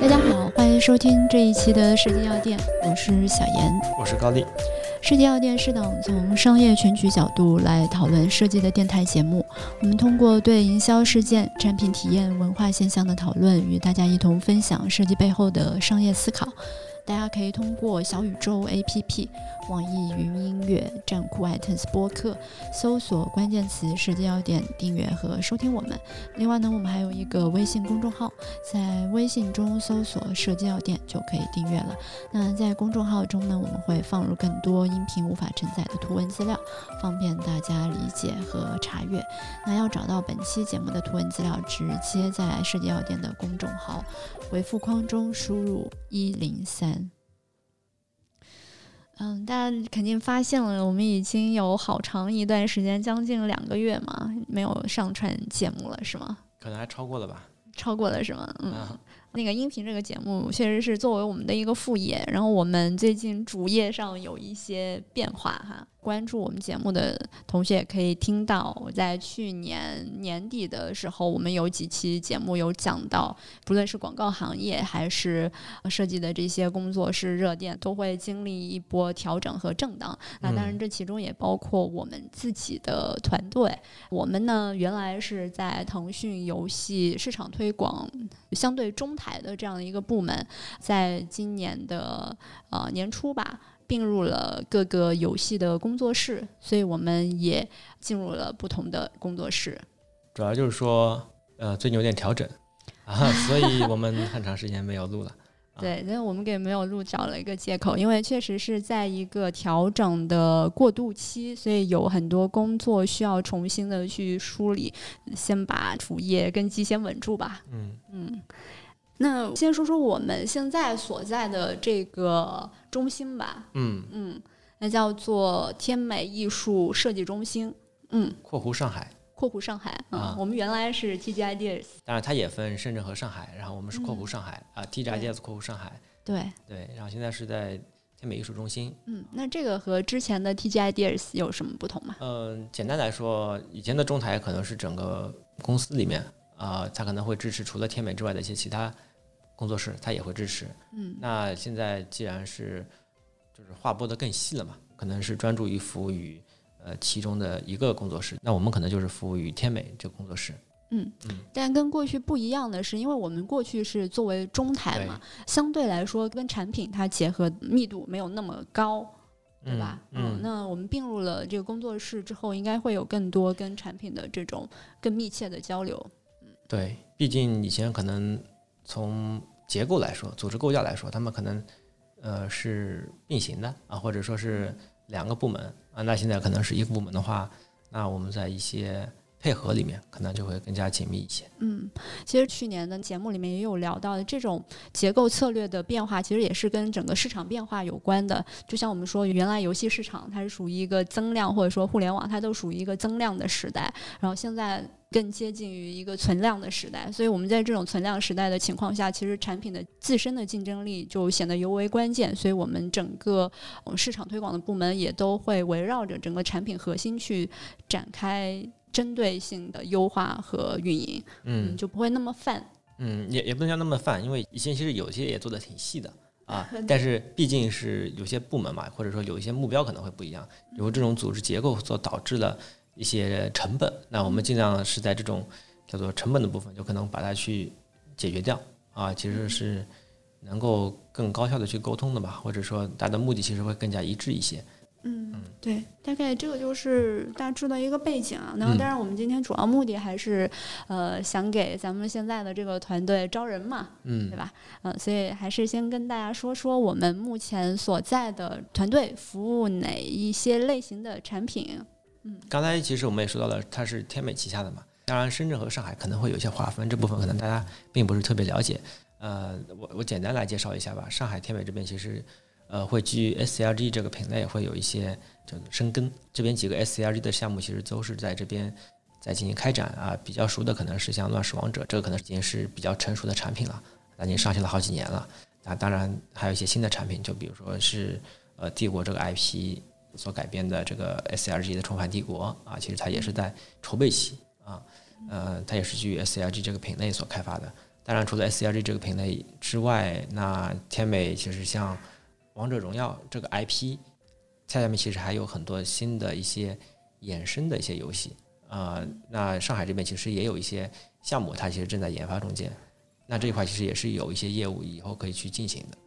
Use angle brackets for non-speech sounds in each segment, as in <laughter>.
大家好，欢迎收听这一期的设计药店，我是小严，我是高丽。设计药店是档从商业全局角度来讨论设计的电台节目。我们通过对营销事件、产品体验、文化现象的讨论，与大家一同分享设计背后的商业思考。大家可以通过小宇宙 APP、网易云音乐、站酷 iTunes 播客搜索关键词“设计要点”订阅和收听我们。另外呢，我们还有一个微信公众号，在微信中搜索“设计要点”就可以订阅了。那在公众号中呢，我们会放入更多音频无法承载的图文资料，方便大家理解和查阅。那要找到本期节目的图文资料，直接在设计要点的公众号回复框中输入一零三。嗯，大家肯定发现了，我们已经有好长一段时间，将近两个月嘛，没有上传节目了，是吗？可能还超过了吧？超过了是吗？嗯，那个音频这个节目确实是作为我们的一个副业，然后我们最近主页上有一些变化哈。关注我们节目的同学也可以听到，我在去年年底的时候，我们有几期节目有讲到，不论是广告行业还是设计的这些工作室热点，都会经历一波调整和震荡。那当然，这其中也包括我们自己的团队。我们呢，原来是在腾讯游戏市场推广相对中台的这样的一个部门，在今年的呃年初吧。并入了各个游戏的工作室，所以我们也进入了不同的工作室。主要就是说，呃，最近有点调整啊，<laughs> 所以我们很长时间没有录了。对，那我们给没有录找了一个借口，因为确实是在一个调整的过渡期，所以有很多工作需要重新的去梳理，先把主业根基先稳住吧。嗯嗯。那先说说我们现在所在的这个中心吧。嗯嗯，那叫做天美艺术设计中心。嗯，括弧上海。括弧上海。啊，我们原来是 TG Ideas。当然，它也分深圳和上海，然后我们是括弧上海啊，TG Ideas 括弧上海。对对，然后现在是在天美艺术中心。嗯，那这个和之前的 TG Ideas 有什么不同吗？嗯，简单来说，以前的中台可能是整个公司里面啊，它可能会支持除了天美之外的一些其他。工作室他也会支持，嗯，那现在既然是就是划拨的更细了嘛，可能是专注于服务于呃其中的一个工作室，那我们可能就是服务于天美这个工作室，嗯。嗯，但跟过去不一样的是，因为我们过去是作为中台嘛，相对来说跟产品它结合密度没有那么高，对吧？嗯，那我们并入了这个工作室之后，应该会有更多跟产品的这种更密切的交流，嗯，对，毕竟以前可能从结构来说，组织构架来说，他们可能呃是并行的啊，或者说是两个部门啊。那现在可能是一个部门的话，那我们在一些配合里面，可能就会更加紧密一些。嗯，其实去年的节目里面也有聊到的，这种结构策略的变化，其实也是跟整个市场变化有关的。就像我们说，原来游戏市场它是属于一个增量，或者说互联网它都属于一个增量的时代，然后现在。更接近于一个存量的时代，所以我们在这种存量时代的情况下，其实产品的自身的竞争力就显得尤为关键。所以我们整个市场推广的部门也都会围绕着整个产品核心去展开针对性的优化和运营，嗯，就不会那么泛。嗯，也也不能叫那么泛，因为以前其实有些也做的挺细的啊，<laughs> 但是毕竟是有些部门嘛，或者说有一些目标可能会不一样，由这种组织结构所导致的。一些成本，那我们尽量是在这种叫做成本的部分，就可能把它去解决掉啊，其实是能够更高效的去沟通的吧，或者说大家的目的其实会更加一致一些。嗯，对，大概这个就是大致的一个背景啊。那当然，我们今天主要目的还是呃想给咱们现在的这个团队招人嘛，嗯，对吧？嗯，所以还是先跟大家说说我们目前所在的团队服务哪一些类型的产品。嗯，刚才其实我们也说到了，它是天美旗下的嘛。当然，深圳和上海可能会有一些划分，这部分可能大家并不是特别了解。呃，我我简单来介绍一下吧。上海天美这边其实，呃，会基于 SCLG 这个品类会有一些叫做深耕。这边几个 SCLG 的项目其实都是在这边在进行开展啊。比较熟的可能是像乱世王者，这个可能已经是比较成熟的产品了，已经上线了好几年了。那，当然还有一些新的产品，就比如说是呃帝国这个 IP。所改编的这个 S L G 的重返帝国啊，其实它也是在筹备期啊。呃，它也是基于 SLG 这个品类所开发的。当然，除了 SLG 这个品类之外，那天美其实像王者荣耀这个 IP，它下面其实还有很多新的一些衍生的一些游戏。呃，那上海这边其实也有一些项目，它其实正在研发中间。那这一块其实也是有一些业务以后可以去进行的。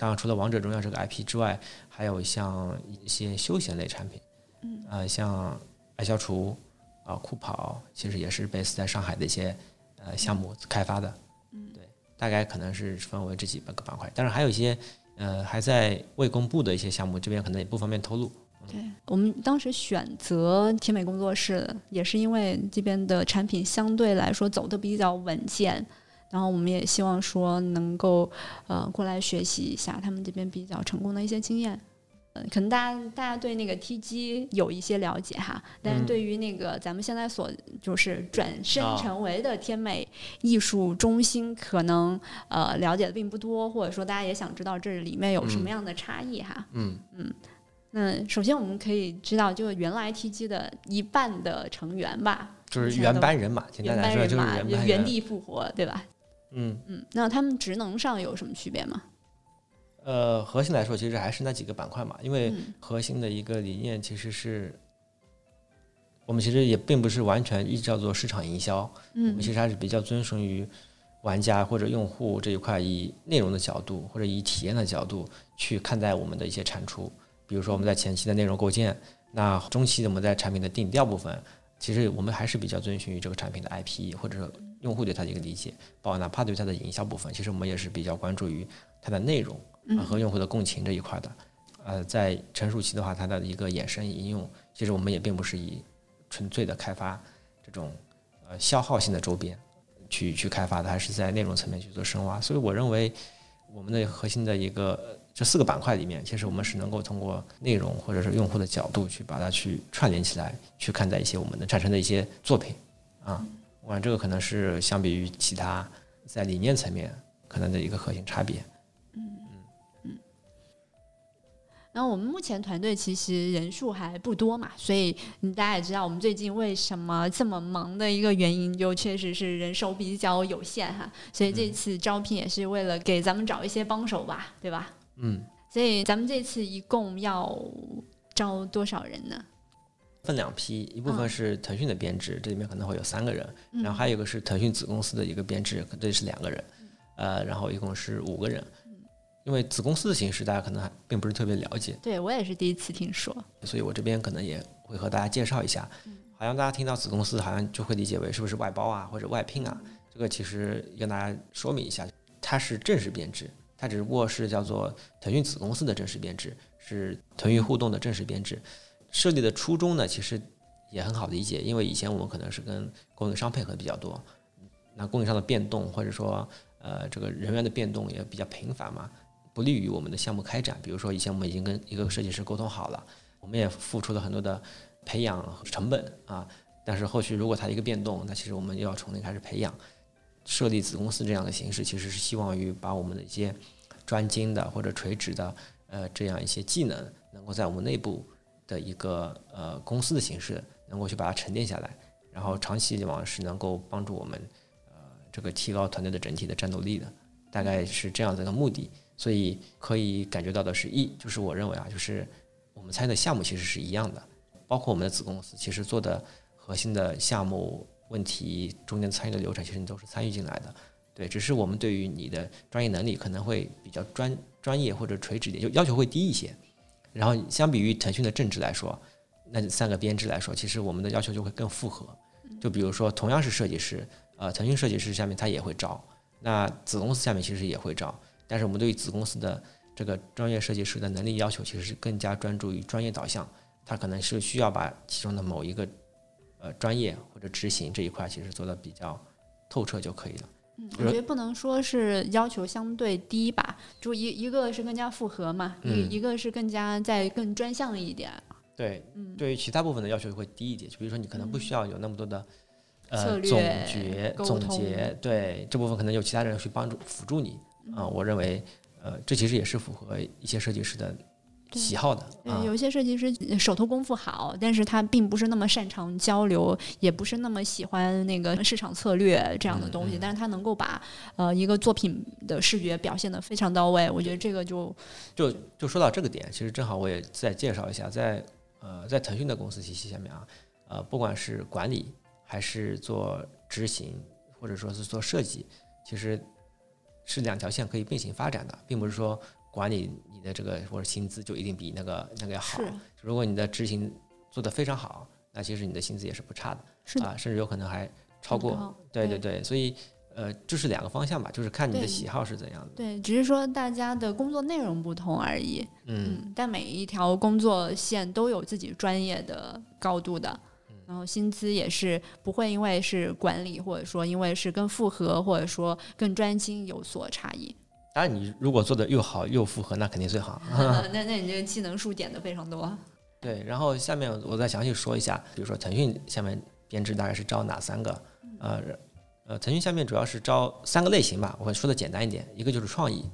当然，除了王者荣耀这个 IP 之外，还有像一些休闲类产品，嗯，呃，像爱消除啊、酷跑，其实也是 base 在上海的一些呃项目开发的。嗯，对，大概可能是分为这几个板块。但是还有一些呃还在未公布的一些项目，这边可能也不方便透露。对我们当时选择甜美工作室，也是因为这边的产品相对来说走的比较稳健，然后我们也希望说能够呃过来学习一下他们这边比较成功的一些经验。嗯，可能大家大家对那个 TG 有一些了解哈，但是嗯对于那个咱们现在所就是转身啊成为的天美艺术中心，可能呃了解的并不多，或者说大家也想知道这里面有什么样的差异哈。嗯嗯那首先我们可以知道，就原来 TG 的一半的成员吧，就是原班人马，简单原来说就是班人马原。原地复活，对吧？嗯，嗯，那他们职能上有什么区别吗？呃，核心来说，其实还是那几个板块嘛，因为嗯核心的一个理念其实是，我们其实也并不是完全依照做市场营销，嗯我们嗯其实还是比较遵循于玩家或者用户这一块，以内容的角度或者以体验的角度去看待我们的一些产出。比如说我们在前期的内容构建，那中期我们在产品的定调部分，其实我们还是比较遵循于这个产品的 IP 或者说用户对它的一个理解，包括哪怕对它的营销部分，其实我们也是比较关注于它的内容和用户的共情这一块的。呃，在成熟期的话，它的一个衍生应用，其实我们也并不是以纯粹的开发这种呃消耗性的周边去去开发的，还是在内容层面去做深挖。所以我认为我们的核心的一个呃这四个板块里面，其实我们是能够通过内容或者是用户的角度去把它去串联起来，去看待一些我们的产生的一些作品啊。我想这个可能是相比于其他在理念层面可能的一个核心差别。嗯嗯然后我们目前团队其实人数还不多嘛，所以嗯大家也知道我们最近为什么这么忙的一个原因，就确实是人手比较有限哈。所以这次招聘也是为了给咱们找一些帮手吧，对吧？嗯，所以咱们这次一共要招多少人呢？分两批，一部分是腾讯的编制，这里面可能会有三个人，嗯然后还有一个是腾讯子公司的一个编制，这是两个人，嗯呃，然后一共是五个人。因为子公司的形式大家可能还并不是特别了解，对我也是第一次听说。所以我这边可能也会和大家介绍一下。好像大家听到子公司，好像就会理解为是不是外包啊或者外聘啊？这个其实跟大家说明一下，它是正式编制，它只不过是叫做腾讯子公司的正式编制，是腾讯互动的正式编制。设立的初衷呢，其实也很好理解，因为以前我们可能是跟供应商配合比较多，那供应商的变动或者说呃这个人员的变动也比较频繁嘛，不利于我们的项目开展。比如说以前我们已经跟一个设计师沟通好了，我们也付出了很多的培养成本啊，但是后续如果它一个变动，那其实我们又要从零开始培养。设立子公司这样的形式，其实是希望于把我们的一些专精的或者垂直的呃这样一些技能，能够在我们内部的一个呃公司的形式，能够去把它沉淀下来，然后长期往是能够帮助我们呃这个提高团队的整体的战斗力的，大概是这样的一个目的。所以可以感觉到的是，一就是我认为啊，就是我们参与的项目其实是一样的，包括我们的子公司，其实做的核心的项目问题中间参与的流程，其实你都是参与进来的。对，只是我们对于你的专业能力可能会比较专专业或者垂直点，就要求会低一些。然后相比于腾讯的政治来说，那三个编制来说，其实我们的要求就会更复合。就比如说，同样是设计师，呃，腾讯设计师下面他也会招，那子公司下面其实也会招，但是我们对于子公司的这个专业设计师的能力要求，其实是更加专注于专业导向，他可能是需要把其中的某一个呃专业或者执行这一块，其实做的比较透彻就可以了。嗯，我觉得不能说是要求相对低吧，就一一个是更加复合嘛，嗯。一一个是更加在更专项一点。对，嗯，对于其他部分的要求会低一点，就比如说你可能不需要有那么多的、策呃总结、总结，对这部分可能有其他人去帮助辅助你啊、我认为呃这其实也是符合一些设计师的喜好的。嗯，有些设计师手头功夫好，但是他并不是那么擅长交流，也不是那么喜欢那个市场策略这样的东西，但是他能够把呃一个作品的视觉表现的非常到位。我觉得这个就就就说到这个点，其实正好我也再介绍一下，在呃在腾讯的公司体系下面啊，呃不管是管理还是做执行，或者说是做设计，其实是两条线可以并行发展的，并不是说。管理你的这个或者薪资就一定比那个那个要好。如果你的执行做得非常好，那其实你的薪资也是不差的。是啊，甚至有可能还超过。对对对，所以呃，就是两个方向吧，就是看你的喜好是怎样的。对，只是说大家的工作内容不同而已。嗯。但每一条工作线都有自己专业的高度的，然后薪资也是不会因为是管理或者说因为是更复合或者说更专精有所差异。当然，你如果做的又好又复合，那肯定最好。<laughs> 那那你这个技能数点的非常多。对，然后下面我再详细说一下，比如说腾讯下面编制大概是招哪三个？呃呃，腾讯下面主要是招三个类型吧，我会说的简单一点。一个就是创意，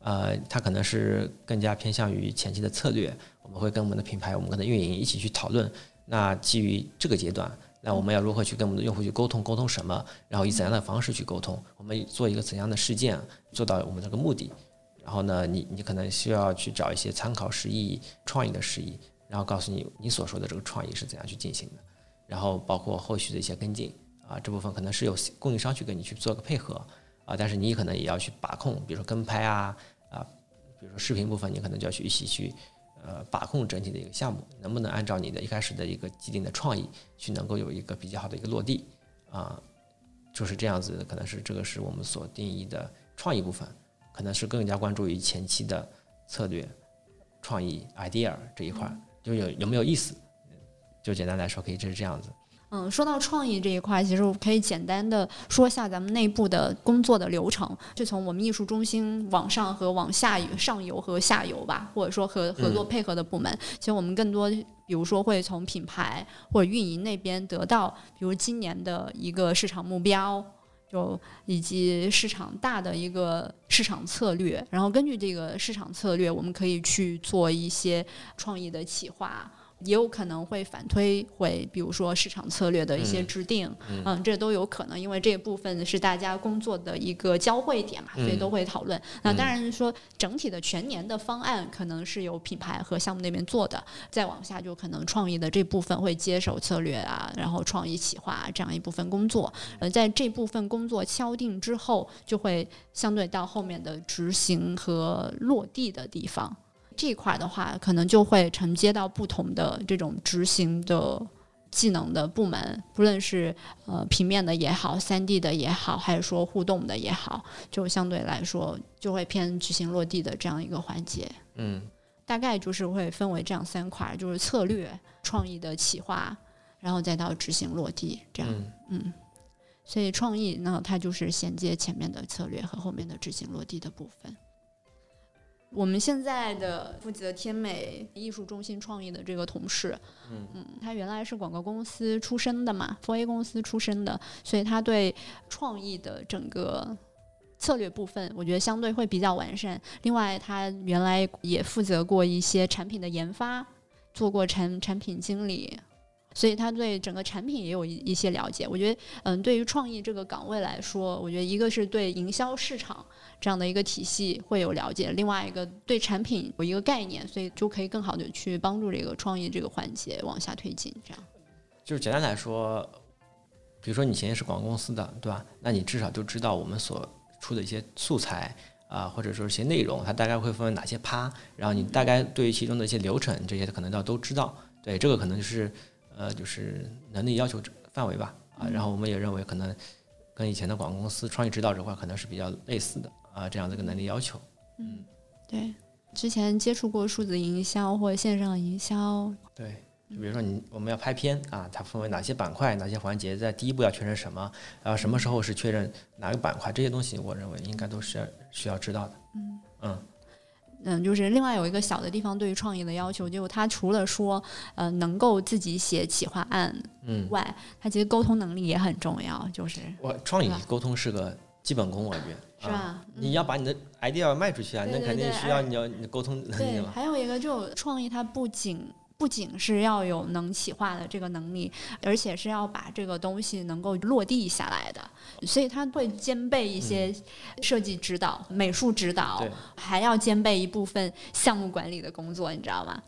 呃，它可能是更加偏向于前期的策略，我们会跟我们的品牌、我们跟的运营一起去讨论。那基于这个阶段。那我们要如何去跟我们的用户去沟通？沟通什么？然后以怎样的方式去沟通？我们做一个怎样的事件，做到我们这个目的？然后呢，你你可能需要去找一些参考示意、创意的示意，然后告诉你你所说的这个创意是怎样去进行的。然后包括后续的一些跟进啊，这部分可能是有供应商去跟你去做个配合啊，但是你可能也要去把控，比如说跟拍啊啊，比如说视频部分，你可能就要去一起去。呃，把控整体的一个项目，能不能按照你的一开始的一个既定的创意，去能够有一个比较好的一个落地啊？就是这样子，可能是这个是我们所定义的创意部分，可能是更加关注于前期的策略、创意、idea 这一块，就有有没有意思？就简单来说，可以就是这样子。嗯，说到创意这一块，其实我可以简单的说一下咱们内部的工作的流程，就从我们艺术中心往上和往下游、上游和下游吧，或者说和合作配合的部门。其实我们更多，比如说会从品牌或者运营那边得到，比如今年的一个市场目标，就以及市场大的一个市场策略，然后根据这个市场策略，我们可以去做一些创意的企划。也有可能会反推回，比如说市场策略的一些制定，嗯，这都有可能，因为这部分是大家工作的一个交汇点嘛，所以都会讨论。那当然说整体的全年的方案可能是由品牌和项目那边做的，再往下就可能创意的这部分会接手策略啊，然后创意企划这样一部分工作。呃，在这部分工作敲定之后，就会相对到后面的执行和落地的地方。这一块的话，可能就会承接到不同的这种执行的技能的部门，不论是呃平面的也好，三 D 的也好，还是说互动的也好，就相对来说就会偏执行落地的这样一个环节。嗯，大概就是会分为这样三块，就是策略、创意的企划，然后再到执行落地这样。嗯，所以创意呢，它就是衔接前面的策略和后面的执行落地的部分。我们现在的负责天美艺术中心创意的这个同事，嗯嗯，他原来是广告公司出身的嘛，4A 公司出身的，所以他对创意的整个策略部分，我觉得相对会比较完善。另外，他原来也负责过一些产品的研发，做过产产品经理。所以他对整个产品也有一一些了解。我觉得，嗯，对于创意这个岗位来说，我觉得一个是对营销市场这样的一个体系会有了解，另外一个对产品有一个概念，所以就可以更好的去帮助这个创意这个环节往下推进。这样，就是简单来说，比如说你前面是广告公司的，对吧？那你至少就知道我们所出的一些素材啊，或者说一些内容，它大概会分为哪些趴，然后你大概对于其中的一些流程这些，可能要都知道。对，这个可能就是。呃，就是能力要求范围吧，啊，然后我们也认为可能跟以前的广告公司创意指导这块可能是比较类似的啊，这样的一个能力要求。嗯，对，之前接触过数字营销或者线上营销。对，就比如说你我们要拍片啊，它分为哪些板块、哪些环节，在第一步要确认什么，然后什么时候是确认哪个板块，这些东西我认为应该都是需要知道的。嗯嗯。嗯，就是另外有一个小的地方，对于创意的要求，就他除了说，呃，能够自己写企划案，嗯，外，他其实沟通能力也很重要。就是我创意沟通是个基本功，我觉得是吧？你要把你的 idea 卖出去啊，那肯定需要你要你的沟通能力嘛。还有一个，就创意它不仅。不仅是要有能企划的这个能力，而且是要把这个东西能够落地下来的，所以它会兼备一些设计指导、美术指导，还要兼备一部分项目管理的工作，你知道吗？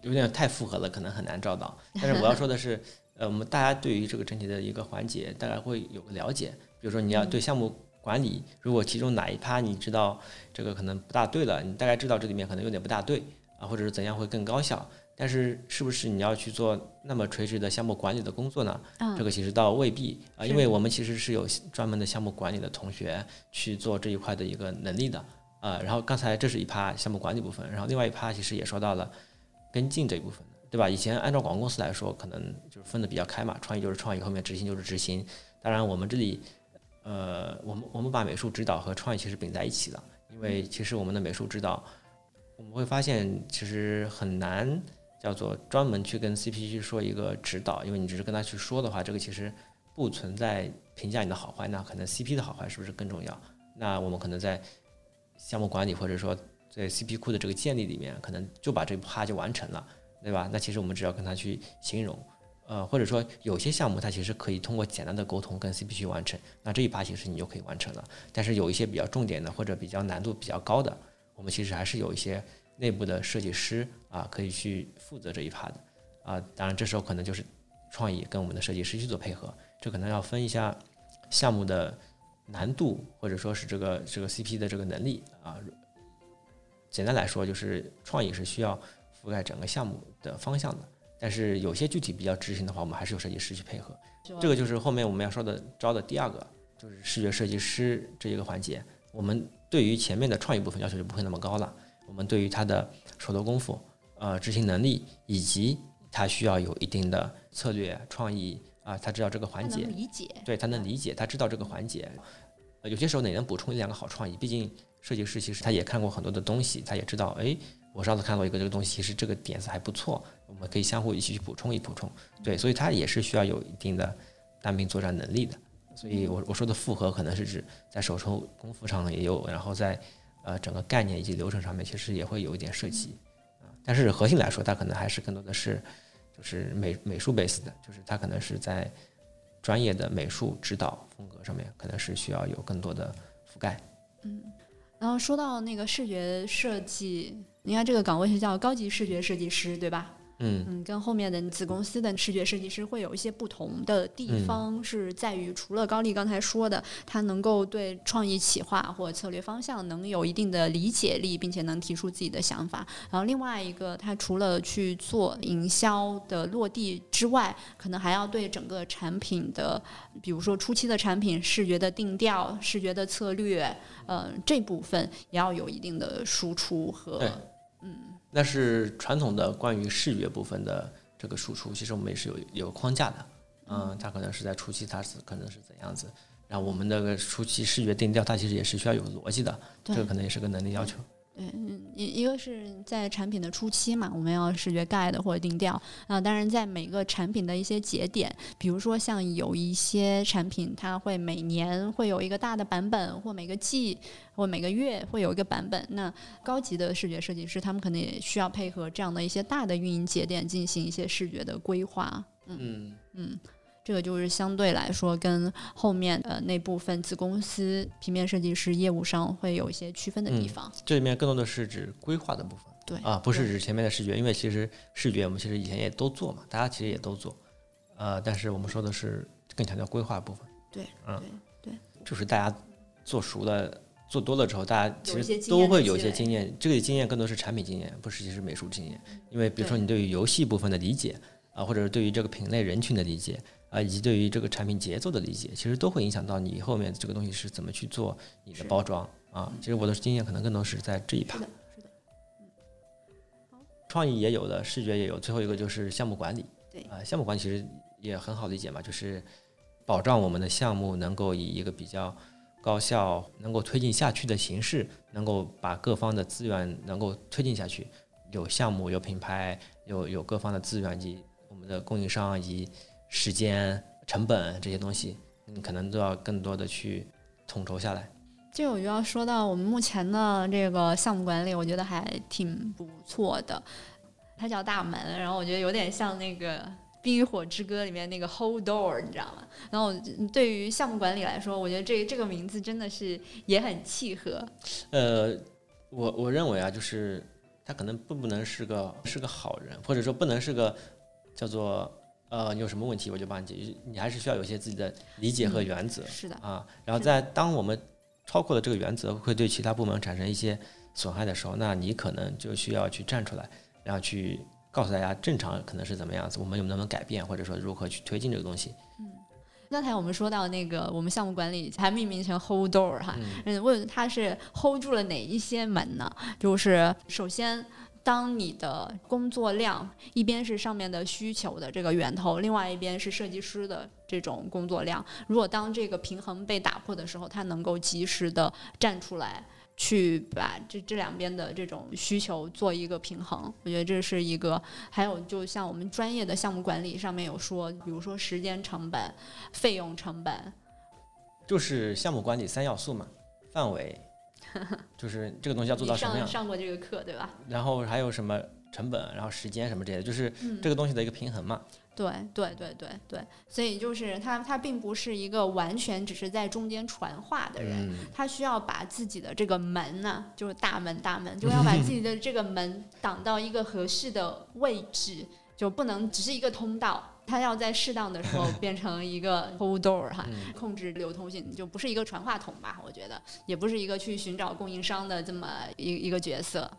有点太复合了，可能很难找到。但是我要说的是，<laughs> 呃，我们大家对于这个整体的一个环节，大概会有个了解。比如说，你要对项目管理，如果其中哪一趴你知道这个可能不大对了，你大概知道这里面可能有点不大对啊，或者是怎样会更高效。但是，是不是你要去做那么垂直的项目管理的工作呢？这个其实倒未必啊，因为我们其实是有专门的项目管理的同学去做这一块的一个能力的啊。然后刚才这是一趴项目管理部分，然后另外一趴其实也说到了跟进这一部分，对吧？以前按照广告公司来说，可能就是分的比较开嘛，创意就是创意，后面执行就是执行。当然，我们这里，呃，我们我们把美术指导和创意其实并在一起了，因为其实我们的美术指导，我们会发现其实很难。叫做专门去跟 CP 去说一个指导，因为你只是跟他去说的话，这个其实不存在评价你的好坏，那可能 CP 的好坏是不是更重要？那我们可能在项目管理或者说在 CP 库的这个建立里面，可能就把这趴就完成了，对吧？那其实我们只要跟他去形容，呃，或者说有些项目它其实可以通过简单的沟通跟 CP 去完成，那这一趴其实你就可以完成了。但是有一些比较重点的或者比较难度比较高的，我们其实还是有一些。内部的设计师啊，可以去负责这一趴的啊，当然这时候可能就是创意跟我们的设计师去做配合，这可能要分一下项目的难度，或者说是这个这个 CP 的这个能力啊。简单来说，就是创意是需要覆盖整个项目的方向的，但是有些具体比较执行的话，我们还是有设计师去配合。这个就是后面我们要说的招的第二个，就是视觉设计师这一个环节。我们对于前面的创意部分要求就不会那么高了。我们对于他的手头功夫、呃执行能力，以及他需要有一定的策略创意啊，他知道这个环节，理解，对他能理解，他知道这个环节。有些时候也能补充一两个好创意，毕竟设计师其实他也看过很多的东西，他也知道，哎，我上次看到一个这个东西，其实这个点子还不错，我们可以相互一起去补充一补充。对，所以他也是需要有一定的单兵作战能力的。所以我我说的复合，可能是指在手头功夫上也有，然后在。呃，整个概念以及流程上面其实也会有一点涉及，啊，但是核心来说，它可能还是更多的是，就是美美术 base 的，就是它可能是在专业的美术指导风格上面，可能是需要有更多的覆盖。嗯，然后说到那个视觉设计，你看这个岗位是叫高级视觉设计师，对吧？嗯嗯，跟后面的子公司的视觉设计师会有一些不同的地方，是在于除了高丽刚才说的，他能够对创意企划或策略方向能有一定的理解力，并且能提出自己的想法。然后另外一个，他除了去做营销的落地之外，可能还要对整个产品的，比如说初期的产品视觉的定调、视觉的策略，呃，这部分也要有一定的输出和嗯。那是传统的关于视觉部分的这个输出，其实我们也是有有框架的，嗯，它可能是在初期它是可能是怎样子，然后我们的初期视觉定调，它其实也是需要有逻辑的，这个可能也是个能力要求。对，嗯，一一个是在产品的初期嘛，我们要视觉 guide 或者定调啊。当然，在每个产品的一些节点，比如说像有一些产品，它会每年会有一个大的版本，或每个季或每个月会有一个版本。那高级的视觉设计师，他们可能也需要配合这样的一些大的运营节点进行一些视觉的规划。嗯嗯。这个就是相对来说跟后面呃那部分子公司平面设计师业务上会有一些区分的地方。这里面更多的是指规划的部分，对啊，不是指前面的视觉，因为其实视觉我们其实以前也都做嘛，大家其实也都做，呃，但是我们说的是更强调规划部分。对，嗯，对，就是大家做熟了、做多了之后，大家其实都会有一些经验。这个经验更多是产品经验，不是其实美术经验。因为比如说你对于游戏部分的理解啊，或者是对于这个品类人群的理解。啊，以及对于这个产品节奏的理解，其实都会影响到你后面这个东西是怎么去做你的包装啊。其实我的经验可能更多是在这一趴。是的，嗯。创意也有的，视觉也有，最后一个就是项目管理。对。啊，项目管理其实也很好理解嘛，就是保障我们的项目能够以一个比较高效、能够推进下去的形式，能够把各方的资源能够推进下去。有项目，有品牌，有有各方的资源及我们的供应商以及。时间、成本这些东西，你可能都要更多的去统筹下来。这我就要说到我们目前的这个项目管理，我觉得还挺不错的。它叫大门，然后我觉得有点像那个《冰与火之歌》里面那个 Hold Door，你知道吗？然后对于项目管理来说，我觉得这这个名字真的是也很契合。呃，我我认为啊，就是他可能不不能是个是个好人，或者说不能是个叫做呃，你有什么问题我就帮你解决，你还是需要有些自己的理解和原则。是的啊，然后在当我们超过了这个原则，会对其他部门产生一些损害的时候，那你可能就需要去站出来。然后去告诉大家正常可能是怎么样子，我们能不能改变，或者说如何去推进这个东西。嗯，刚才我们说到那个，我们项目管理还命名成 Hold Door 哈，嗯，问他是 Hold 住了哪一些门呢？就是首先，当你的工作量一边是上面的需求的这个源头，另外一边是设计师的这种工作量，如果当这个平衡被打破的时候，他能够及时的站出来。去把这这两边的这种需求做一个平衡，我觉得这是一个。还有，就像我们专业的项目管理上面有说，比如说时间成本、费用成本，就是项目管理三要素嘛，范围，<laughs> 就是这个东西要做到什么样。上过这个课对吧？然后还有什么成本，然后时间什么之类的，就是这个东西的一个平衡嘛。对对对对对，所以就是他，他并不是一个完全只是在中间传话的人，他需要把自己的这个门呢，就是大门大门，就要把自己的这个门挡到一个合适的位置，就不能只是一个通道，他要在适当的时候 <laughs> 变成一个 hold door 哈，控制流通性，就不是一个传话筒吧？我觉得也不是一个去寻找供应商的这么一一个角色，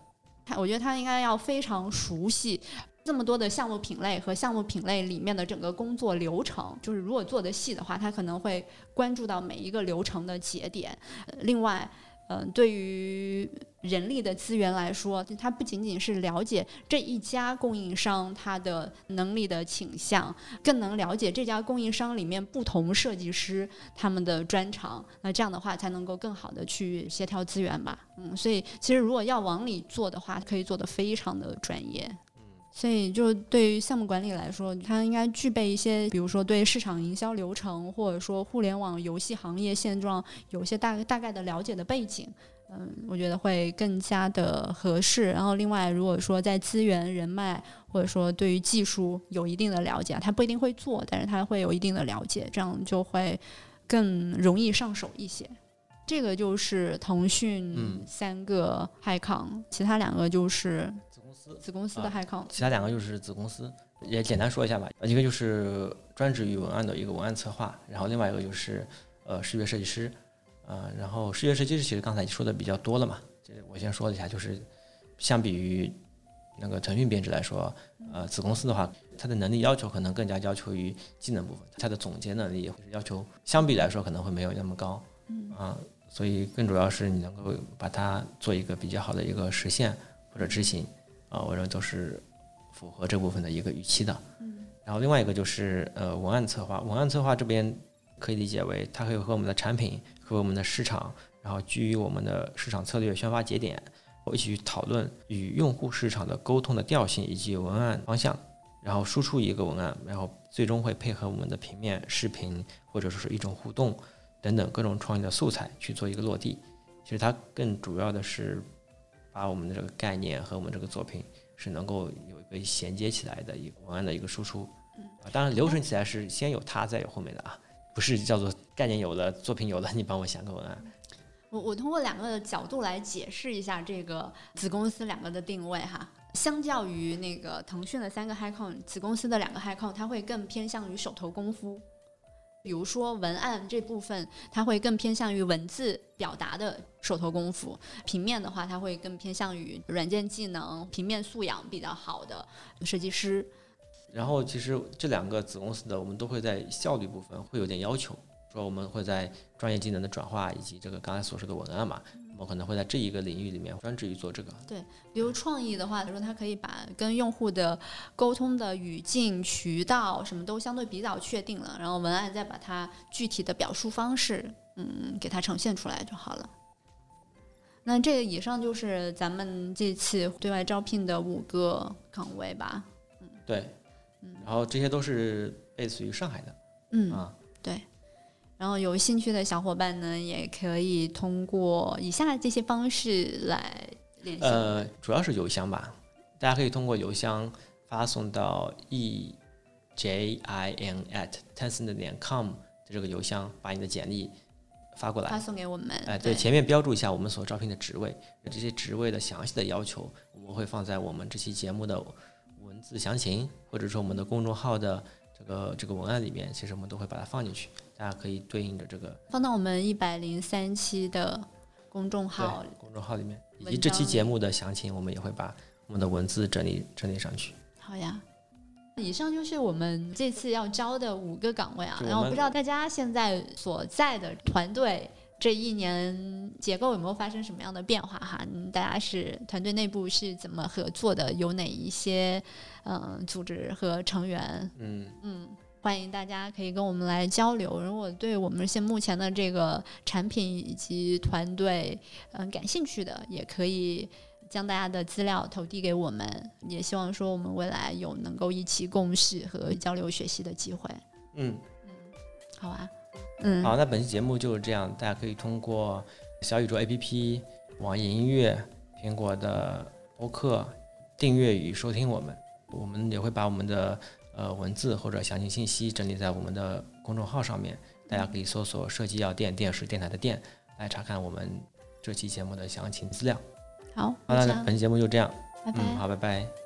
他我觉得他应该要非常熟悉。这么多的项目品类和项目品类里面的整个工作流程，就是如果做的细的话，他可能会关注到每一个流程的节点。另外，嗯，对于人力的资源来说，它不仅仅是了解这一家供应商他的能力的倾向，更能了解这家供应商里面不同设计师他们的专长。那这样的话，才能够更好的去协调资源吧。嗯，所以其实如果要往里做的话，可以做得非常的专业。所以，就对于项目管理来说，它应该具备一些，比如说对市场营销流程，或者说互联网游戏行业现状有些大大概的了解的背景，嗯，我觉得会更加的合适。然后，另外，如果说在资源、人脉，或者说对于技术有一定的了解，他不一定会做，但是他会有一定的了解，这样就会更容易上手一些。这个就是腾讯三个 HiCon，其他两个就是。子公司的 HiCon，其他两个就是子公司，也简单说一下吧。一个就是专职于文案的一个文案策划，然后另外一个就是呃视觉设计师，呃，然后视觉设计师其实刚才说的比较多了嘛，这我先说一下，就是相比于那个腾讯编制来说，呃，子公司的话，它的能力要求可能更加要求于技能部分，它的总结能力要求相比来说可能会没有那么高，啊，所以更主要是你能够把它做一个比较好的一个实现或者执行。啊，我认为都是符合这部分的一个预期的。嗯，然后另外一个就是呃文案策划，文案策划这边可以理解为它可以和我们的产品和我们的市场，然后基于我们的市场策略、宣发节点，我一起去讨论与用户市场的沟通的调性以及文案方向，然后输出一个文案，然后最终会配合我们的平面、视频或者说是一种互动等等各种创意的素材去做一个落地。其实它更主要的是。把我们的这个概念和我们这个作品是能够有一个衔接起来的一个文案的一个输出，啊，当然流程起来是先有它再有后面的啊，不是叫做概念有了作品有了你帮我想个文案。我我通过两个角度来解释一下这个子公司两个的定位哈，相较于那个腾讯的三个 HiCon，子公司的两个 HiCon，它会更偏向于手头功夫。比如说文案这部分，它会更偏向于文字表达的手头功夫；平面的话，它会更偏向于软件技能、平面素养比较好的设计师。然后，其实这两个子公司的，我们都会在效率部分会有点要求，说我们会在专业技能的转化以及这个刚才所说的文案嘛。我可能会在这一个领域里面专职于做这个。对，比如创意的话，说他可以把跟用户的沟通的语境、渠道什么都相对比较确定了，然后文案再把它具体的表述方式，嗯，给它呈现出来就好了。那这个以上就是咱们这次对外招聘的五个岗位吧？嗯，对，嗯，然后这些都是类似于上海的，嗯啊，对。然后有兴趣的小伙伴呢，也可以通过以下这些方式来联系。呃，主要是邮箱吧，大家可以通过邮箱发送到 e j i n at tencent 点 com 的这个邮箱，把你的简历发过来。发送给我们。哎，对，前面标注一下我们所招聘的职位，这些职位的详细的要求，我们会放在我们这期节目的文字详情，或者说我们的公众号的这个这个文案里面，其实我们都会把它放进去，大家可以对应着这个放到我们一百零三期的公众号公众号里面，以及这期节目的详情，我们也会把我们的文字整理整理上去。好呀。以上就是我们这次要招的五个岗位啊，然后不知道大家现在所在的团队这一年结构有没有发生什么样的变化哈？嗯大家是团队内部是怎么合作的？有哪一些嗯、呃组织和成员？嗯，嗯，欢迎大家可以跟我们来交流。如果对我们现目前的这个产品以及团队嗯、感兴趣的，也可以将大家的资料投递给我们。也希望说我们未来有能够一起共事和交流学习的机会。嗯嗯，好啊，嗯，好，那本期节目就是这样，大家可以通过小宇宙 APP、网易音乐、苹果的播客订阅与收听我们。我们也会把我们的呃文字或者详细信息整理在我们的公众号上面，大家可以搜索“设计药店”电视电台的电来查看我们这期节目的详情资料。好，好，了本期节目就这样，拜拜。嗯，好，拜拜。